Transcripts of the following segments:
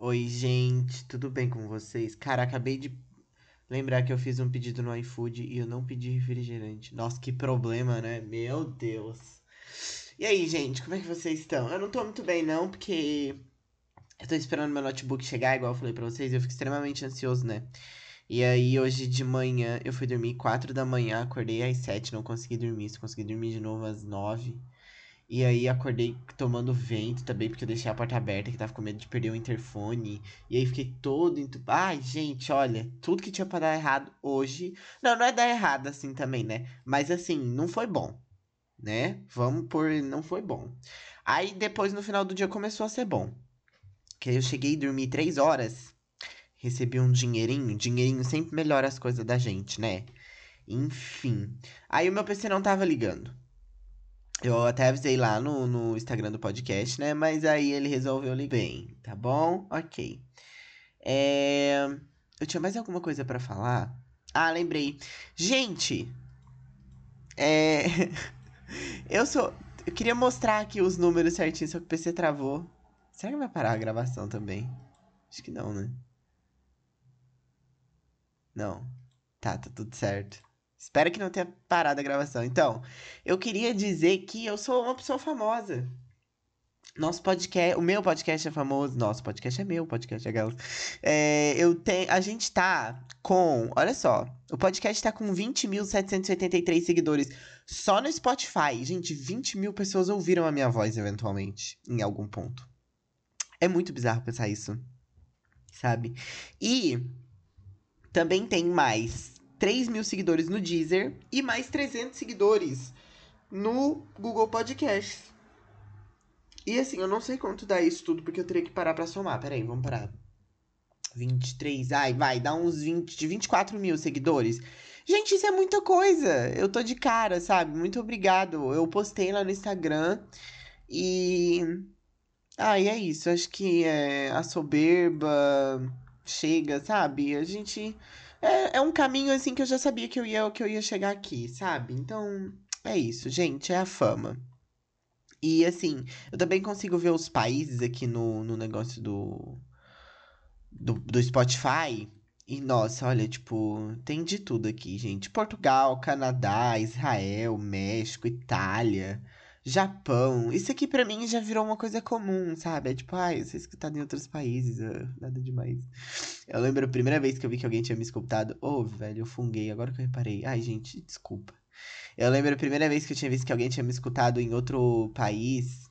Oi, gente, tudo bem com vocês? Cara, acabei de lembrar que eu fiz um pedido no iFood e eu não pedi refrigerante. Nossa, que problema, né? Meu Deus. E aí, gente, como é que vocês estão? Eu não tô muito bem, não, porque eu tô esperando meu notebook chegar, igual eu falei pra vocês, eu fico extremamente ansioso, né? E aí, hoje de manhã, eu fui dormir 4 da manhã, acordei às 7, não consegui dormir, só consegui dormir de novo às 9. E aí acordei tomando vento também, porque eu deixei a porta aberta, que tava com medo de perder o interfone. E aí fiquei todo entupado. Ai, gente, olha, tudo que tinha pra dar errado hoje. Não, não é dar errado assim também, né? Mas assim, não foi bom, né? Vamos por. Não foi bom. Aí depois, no final do dia, começou a ser bom. Que eu cheguei e dormi três horas. Recebi um dinheirinho. Dinheirinho sempre melhora as coisas da gente, né? Enfim. Aí o meu PC não tava ligando. Eu até avisei lá no, no Instagram do podcast, né? Mas aí ele resolveu ligar. Bem, tá bom? Ok. É... Eu tinha mais alguma coisa para falar? Ah, lembrei. Gente, é... eu sou... Eu queria mostrar aqui os números certinhos, só que o PC travou. Será que vai parar a gravação também? Acho que não, né? Não. Tá, tá tudo certo. Espero que não tenha parado a gravação. Então, eu queria dizer que eu sou uma pessoa famosa. Nosso podcast, o meu podcast é famoso. Nosso podcast é meu, podcast é Galo. É, eu tenho, a gente tá com, olha só, o podcast tá com 20.783 seguidores só no Spotify. Gente, 20 mil pessoas ouviram a minha voz eventualmente, em algum ponto. É muito bizarro pensar isso, sabe? E também tem mais 3 mil seguidores no Deezer e mais 300 seguidores no Google Podcasts. E assim, eu não sei quanto dá isso tudo, porque eu teria que parar pra somar. Pera aí, vamos parar. 23, ai, vai, dá uns 20, de 24 mil seguidores. Gente, isso é muita coisa. Eu tô de cara, sabe? Muito obrigado. Eu postei lá no Instagram e. Ah, e é isso. Acho que é, a soberba chega, sabe? A gente é, é um caminho assim que eu já sabia que eu ia que eu ia chegar aqui, sabe? Então, é isso, gente, é a fama. E assim, eu também consigo ver os países aqui no, no negócio do, do, do Spotify. E nossa, olha, tipo, tem de tudo aqui, gente. Portugal, Canadá, Israel, México, Itália. Japão. Isso aqui para mim já virou uma coisa comum, sabe? É tipo, ai, você escutado em outros países, uh, nada demais. Eu lembro a primeira vez que eu vi que alguém tinha me escutado. Ô, oh, velho, eu funguei, agora que eu reparei. Ai, gente, desculpa. Eu lembro a primeira vez que eu tinha visto que alguém tinha me escutado em outro país.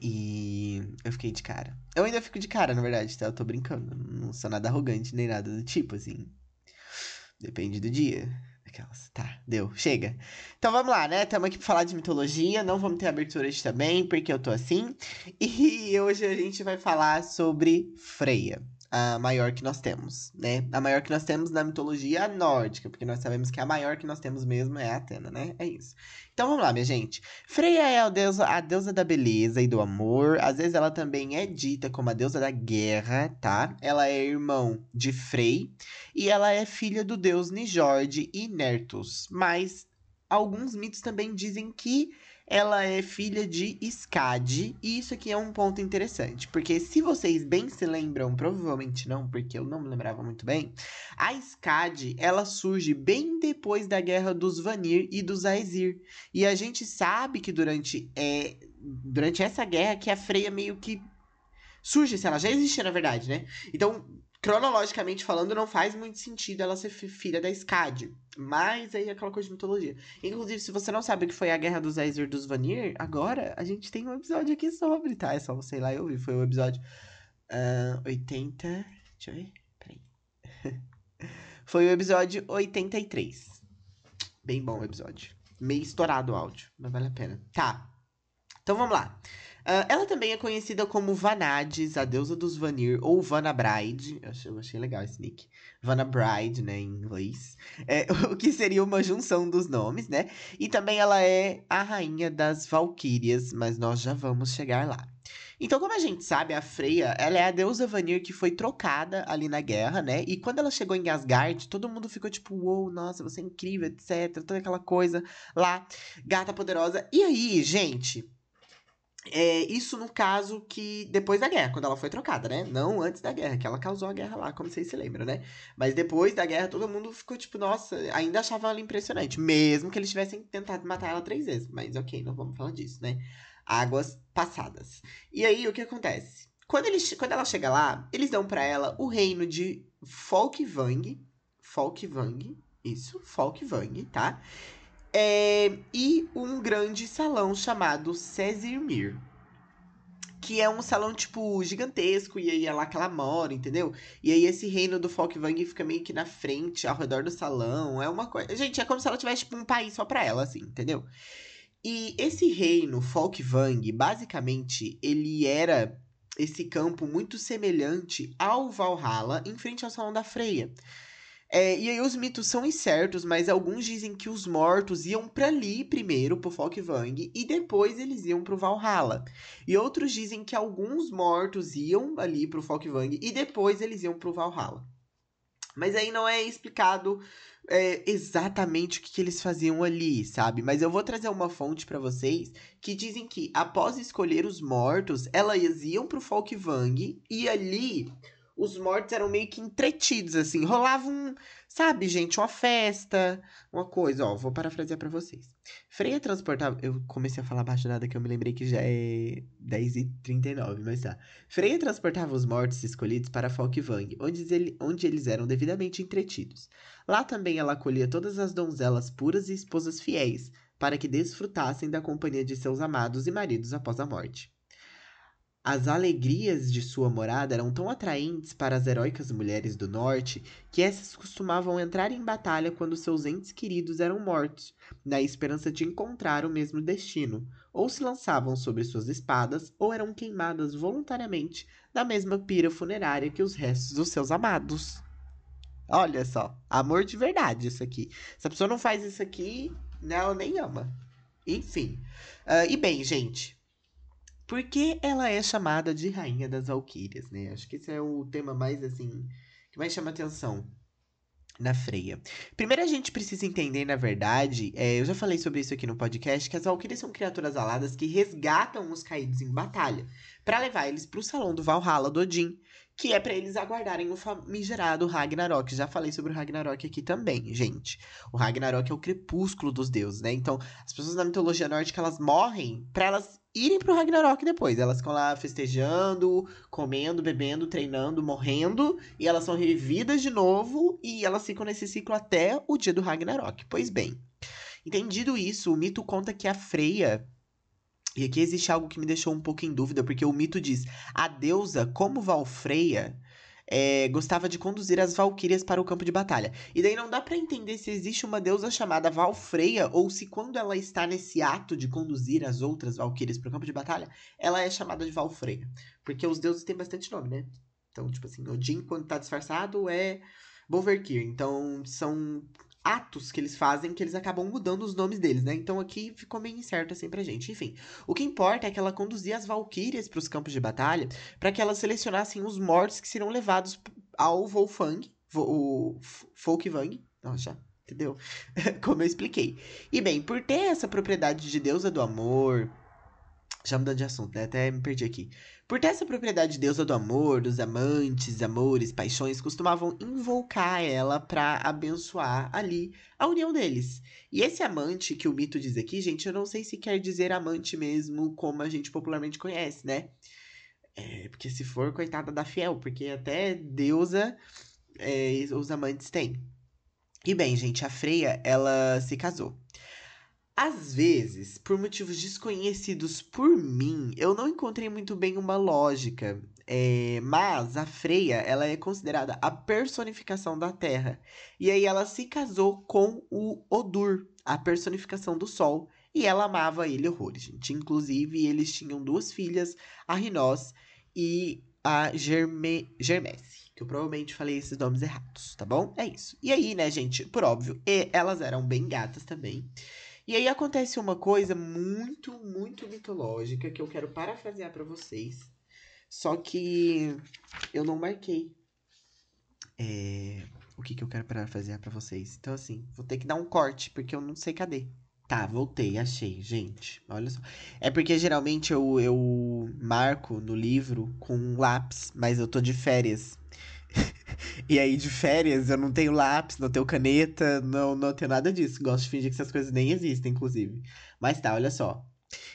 E eu fiquei de cara. Eu ainda fico de cara, na verdade, tá? Eu tô brincando. Não sou nada arrogante nem nada do tipo, assim. Depende do dia. Aquelas. Tá, deu. Chega. Então vamos lá, né? Estamos aqui para falar de mitologia. Não vamos ter abertura hoje também, porque eu tô assim. E hoje a gente vai falar sobre Freia a maior que nós temos, né? A maior que nós temos na mitologia nórdica, porque nós sabemos que a maior que nós temos mesmo é a Atena, né? É isso. Então vamos lá, minha gente. Freya é a deusa, a deusa da beleza e do amor. Às vezes ela também é dita como a deusa da guerra, tá? Ela é irmão de Frey e ela é filha do deus Nijord e Nertus. Mas alguns mitos também dizem que ela é filha de Skadi, e isso aqui é um ponto interessante, porque se vocês bem se lembram, provavelmente não, porque eu não me lembrava muito bem, a Skadi, ela surge bem depois da guerra dos Vanir e dos Aesir, e a gente sabe que durante, é, durante essa guerra que a Freya meio que surge, se ela já existia na verdade, né? Então, cronologicamente falando, não faz muito sentido ela ser filha da Skadi. Mas aí é aquela coisa de mitologia. Inclusive, se você não sabe o que foi a Guerra dos Aesir dos Vanir, agora a gente tem um episódio aqui sobre, tá? É só você ir lá e ouvir. Foi o episódio uh, 80. Deixa eu ver. Peraí. foi o episódio 83. Bem bom o episódio. Meio estourado o áudio, mas vale a pena. Tá. Então vamos lá. Uh, ela também é conhecida como Vanades, a deusa dos Vanir, ou Vanabride. Eu achei, eu achei legal esse nick. Vanabride, né, em inglês. É, o que seria uma junção dos nomes, né? E também ela é a rainha das Valquírias, mas nós já vamos chegar lá. Então, como a gente sabe, a Freya, ela é a deusa Vanir que foi trocada ali na guerra, né? E quando ela chegou em Asgard, todo mundo ficou tipo, uou, wow, nossa, você é incrível, etc. Toda aquela coisa lá, gata poderosa. E aí, gente, É, isso no caso que depois da guerra, quando ela foi trocada, né? Não antes da guerra, que ela causou a guerra lá, como vocês se lembram, né? Mas depois da guerra, todo mundo ficou tipo, nossa, ainda achava ela impressionante. Mesmo que eles tivessem tentado matar ela três vezes. Mas ok, não vamos falar disso, né? Águas passadas. E aí, o que acontece? Quando, eles, quando ela chega lá, eles dão para ela o reino de Folkvang. Folkvang, isso, Folkvang, tá? É, e um grande salão chamado Cesirmir. Que é um salão, tipo, gigantesco, e aí é lá que ela mora, entendeu? E aí esse reino do Folkvang fica meio que na frente, ao redor do salão. É uma coisa. Gente, é como se ela tivesse, tipo, um país só pra ela, assim, entendeu? E esse reino, Folkvang, basicamente, ele era esse campo muito semelhante ao Valhalla em frente ao Salão da Freia. É, e aí os mitos são incertos, mas alguns dizem que os mortos iam para ali primeiro, pro Folkvang, e depois eles iam pro Valhalla. E outros dizem que alguns mortos iam ali pro Folkvang e depois eles iam pro Valhalla. Mas aí não é explicado é, exatamente o que, que, eles faziam ali, sabe? Mas eu vou trazer uma fonte para vocês que dizem que após escolher os mortos, elas iam pro Folkvang e ali os mortos eram meio que entretidos, assim. Rolava um, sabe, gente, uma festa, uma coisa. Ó, vou parafrasear para vocês. Freia transportava. Eu comecei a falar baixo nada que eu me lembrei que já é 10h39, mas tá. Freia transportava os mortos escolhidos para Folkvang, onde, ele, onde eles eram devidamente entretidos. Lá também ela acolhia todas as donzelas puras e esposas fiéis, para que desfrutassem da companhia de seus amados e maridos após a morte. As alegrias de sua morada eram tão atraentes para as heróicas mulheres do norte que essas costumavam entrar em batalha quando seus entes queridos eram mortos, na esperança de encontrar o mesmo destino, ou se lançavam sobre suas espadas ou eram queimadas voluntariamente na mesma pira funerária que os restos dos seus amados. Olha só, amor de verdade isso aqui. Se a pessoa não faz isso aqui, ela nem ama. Enfim. Uh, e bem, gente, por que ela é chamada de Rainha das Valquírias, né? Acho que esse é o tema mais, assim, que mais chama atenção na freia. Primeiro a gente precisa entender, na verdade, é, eu já falei sobre isso aqui no podcast, que as Valkyrias são criaturas aladas que resgatam os caídos em batalha, para levar eles para o salão do Valhalla do Odin, que é para eles aguardarem o famigerado Ragnarok. Já falei sobre o Ragnarok aqui também, gente. O Ragnarok é o crepúsculo dos deuses, né? Então, as pessoas na mitologia nórdica, elas morrem para elas irem pro Ragnarok depois. Elas ficam lá festejando, comendo, bebendo, treinando, morrendo, e elas são revividas de novo e elas ficam nesse ciclo até o dia do Ragnarok. Pois bem, entendido isso, o mito conta que a Freya e aqui existe algo que me deixou um pouco em dúvida, porque o mito diz: a deusa, como Valfreia, é, gostava de conduzir as valquírias para o campo de batalha. E daí não dá para entender se existe uma deusa chamada Valfreia ou se quando ela está nesse ato de conduzir as outras valquírias para o campo de batalha, ela é chamada de Valfreia. Porque os deuses têm bastante nome, né? Então, tipo assim, Odin, quando tá disfarçado, é Bolverkir. Então, são atos que eles fazem que eles acabam mudando os nomes deles, né? Então aqui ficou meio incerto assim pra gente. Enfim, o que importa é que ela conduzia as valquírias para os campos de batalha para que elas selecionassem os mortos que seriam levados ao Wolfang, o Folkvang. Nossa, entendeu? Como eu expliquei. E bem, por ter essa propriedade de deusa do amor, já mudando de assunto, né? Até me perdi aqui. Por ter essa propriedade de deusa do amor, dos amantes, amores, paixões, costumavam invocar ela para abençoar ali a união deles. E esse amante que o mito diz aqui, gente, eu não sei se quer dizer amante mesmo como a gente popularmente conhece, né? É, porque se for, coitada da fiel, porque até deusa é, os amantes têm. E bem, gente, a Freia, ela se casou. Às vezes, por motivos desconhecidos por mim, eu não encontrei muito bem uma lógica. É, mas a Freia, ela é considerada a personificação da Terra. E aí ela se casou com o Odur, a personificação do Sol. E ela amava ele horrores, gente. Inclusive, eles tinham duas filhas, a Rinós e a Germe... Germesse. Que eu provavelmente falei esses nomes errados, tá bom? É isso. E aí, né, gente, por óbvio, elas eram bem gatas também. E aí acontece uma coisa muito, muito mitológica que eu quero parafrasear para vocês. Só que eu não marquei é, o que, que eu quero parafrasear para vocês. Então, assim, vou ter que dar um corte, porque eu não sei cadê. Tá, voltei, achei, gente. Olha só. É porque geralmente eu, eu marco no livro com um lápis, mas eu tô de férias. E aí, de férias, eu não tenho lápis, não tenho caneta, não, não tenho nada disso. Gosto de fingir que essas coisas nem existem, inclusive. Mas tá, olha só.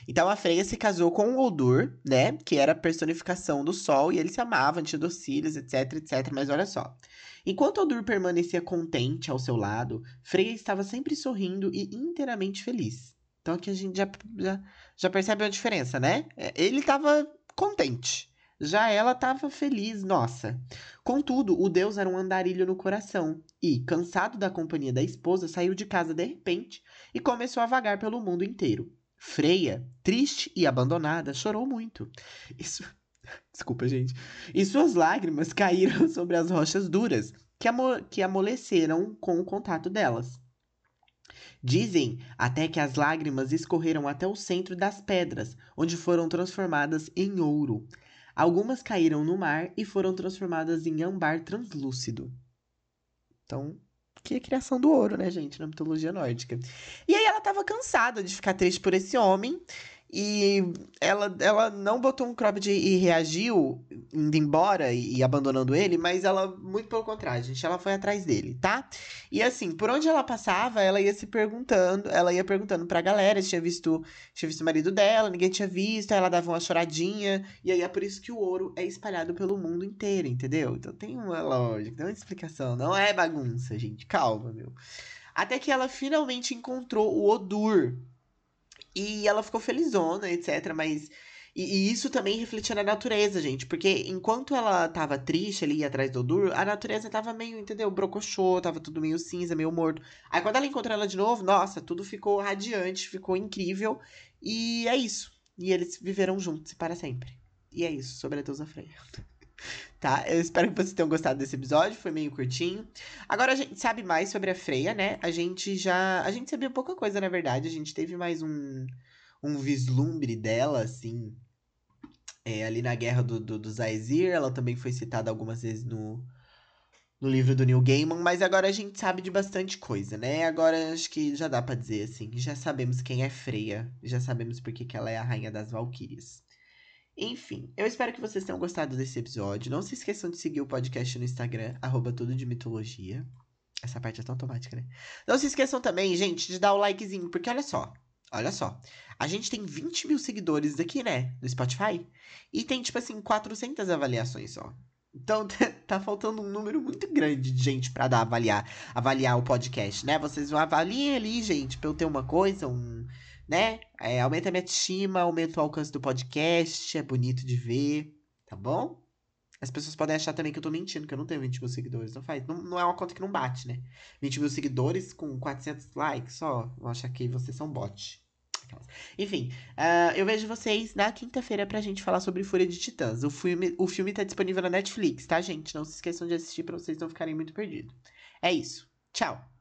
Então a Freya se casou com o Oldur, né? Que era a personificação do sol, e eles se amavam, tinham docílios, etc, etc. Mas olha só. Enquanto Oldur permanecia contente ao seu lado, Freya estava sempre sorrindo e inteiramente feliz. Então aqui a gente já, já, já percebe a diferença, né? É, ele estava contente. Já ela estava feliz, nossa. Contudo, o deus era um andarilho no coração e, cansado da companhia da esposa, saiu de casa de repente e começou a vagar pelo mundo inteiro. Freia, triste e abandonada, chorou muito. Isso, Desculpa, gente. E suas lágrimas caíram sobre as rochas duras, que, amo que amoleceram com o contato delas. Dizem até que as lágrimas escorreram até o centro das pedras, onde foram transformadas em ouro. Algumas caíram no mar e foram transformadas em âmbar translúcido. Então, que é a criação do ouro, né, gente, na mitologia nórdica. E aí ela estava cansada de ficar triste por esse homem e ela, ela não botou um cropped e reagiu, indo embora e, e, abandonando ele, mas ela, muito pelo contrário, gente, ela foi atrás dele, tá? E assim, por onde ela passava, ela ia se perguntando, ela ia perguntando pra galera se tinha visto, tinha visto o marido dela, ninguém tinha visto, aí ela dava uma choradinha, e aí é por isso que o ouro é espalhado pelo mundo inteiro, entendeu? Então tem uma lógica, tem uma explicação, não é bagunça, gente, calma, meu. Até que ela finalmente encontrou o Odur, e ela ficou felizona, etc. Mas. E, e, isso também refletia na natureza, gente. Porque enquanto ela tava triste ali atrás do Odur, a natureza tava meio, entendeu? Brocochô, tava tudo meio cinza, meio morto. Aí quando ela encontrou ela de novo, nossa, tudo ficou radiante, ficou incrível. E é isso. E eles viveram juntos para sempre. E é isso, sobre a deusa Freya. tá? Eu espero que vocês tenham gostado desse episódio, foi meio curtinho. Agora a gente sabe mais sobre a Freya, né? A gente já. A gente sabia pouca coisa, na verdade. A gente teve mais um, um vislumbre dela, assim. É, ali na guerra do, do, do Zaizir, ela também foi citada algumas vezes no, no livro do Neil Gaiman, mas agora a gente sabe de bastante coisa, né? Agora acho que já dá para dizer assim, já sabemos quem é Freya, já sabemos porque que ela é a rainha das Valquírias. Enfim, eu espero que vocês tenham gostado desse episódio. Não se esqueçam de seguir o podcast no Instagram, arroba tudo de mitologia. Essa parte é tão automática, né? Não se esqueçam também, gente, de dar o likezinho, porque olha só, olha só. A gente tem 20 mil seguidores aqui, né, no Spotify. E tem, tipo assim, 400 avaliações só. Então, tá faltando um número muito grande de gente para dar avaliar, avaliar o podcast, né? Vocês vão avaliar ali, gente, pra eu ter uma coisa, um né? É, aumenta a minha estima, aumenta o alcance do podcast, é bonito de ver, tá bom? As pessoas podem achar também que eu tô mentindo, que eu não tenho 20 mil seguidores. Não faz. Não, não é uma conta que não bate, né? 20 mil seguidores com 400 likes só. Vão achar que vocês são bot. Enfim, uh, eu vejo vocês na quinta-feira pra gente falar sobre Fúria de Titãs. O filme, o filme tá disponível na Netflix, tá, gente? Não se esqueçam de assistir pra vocês não ficarem muito perdidos. É isso. Tchau!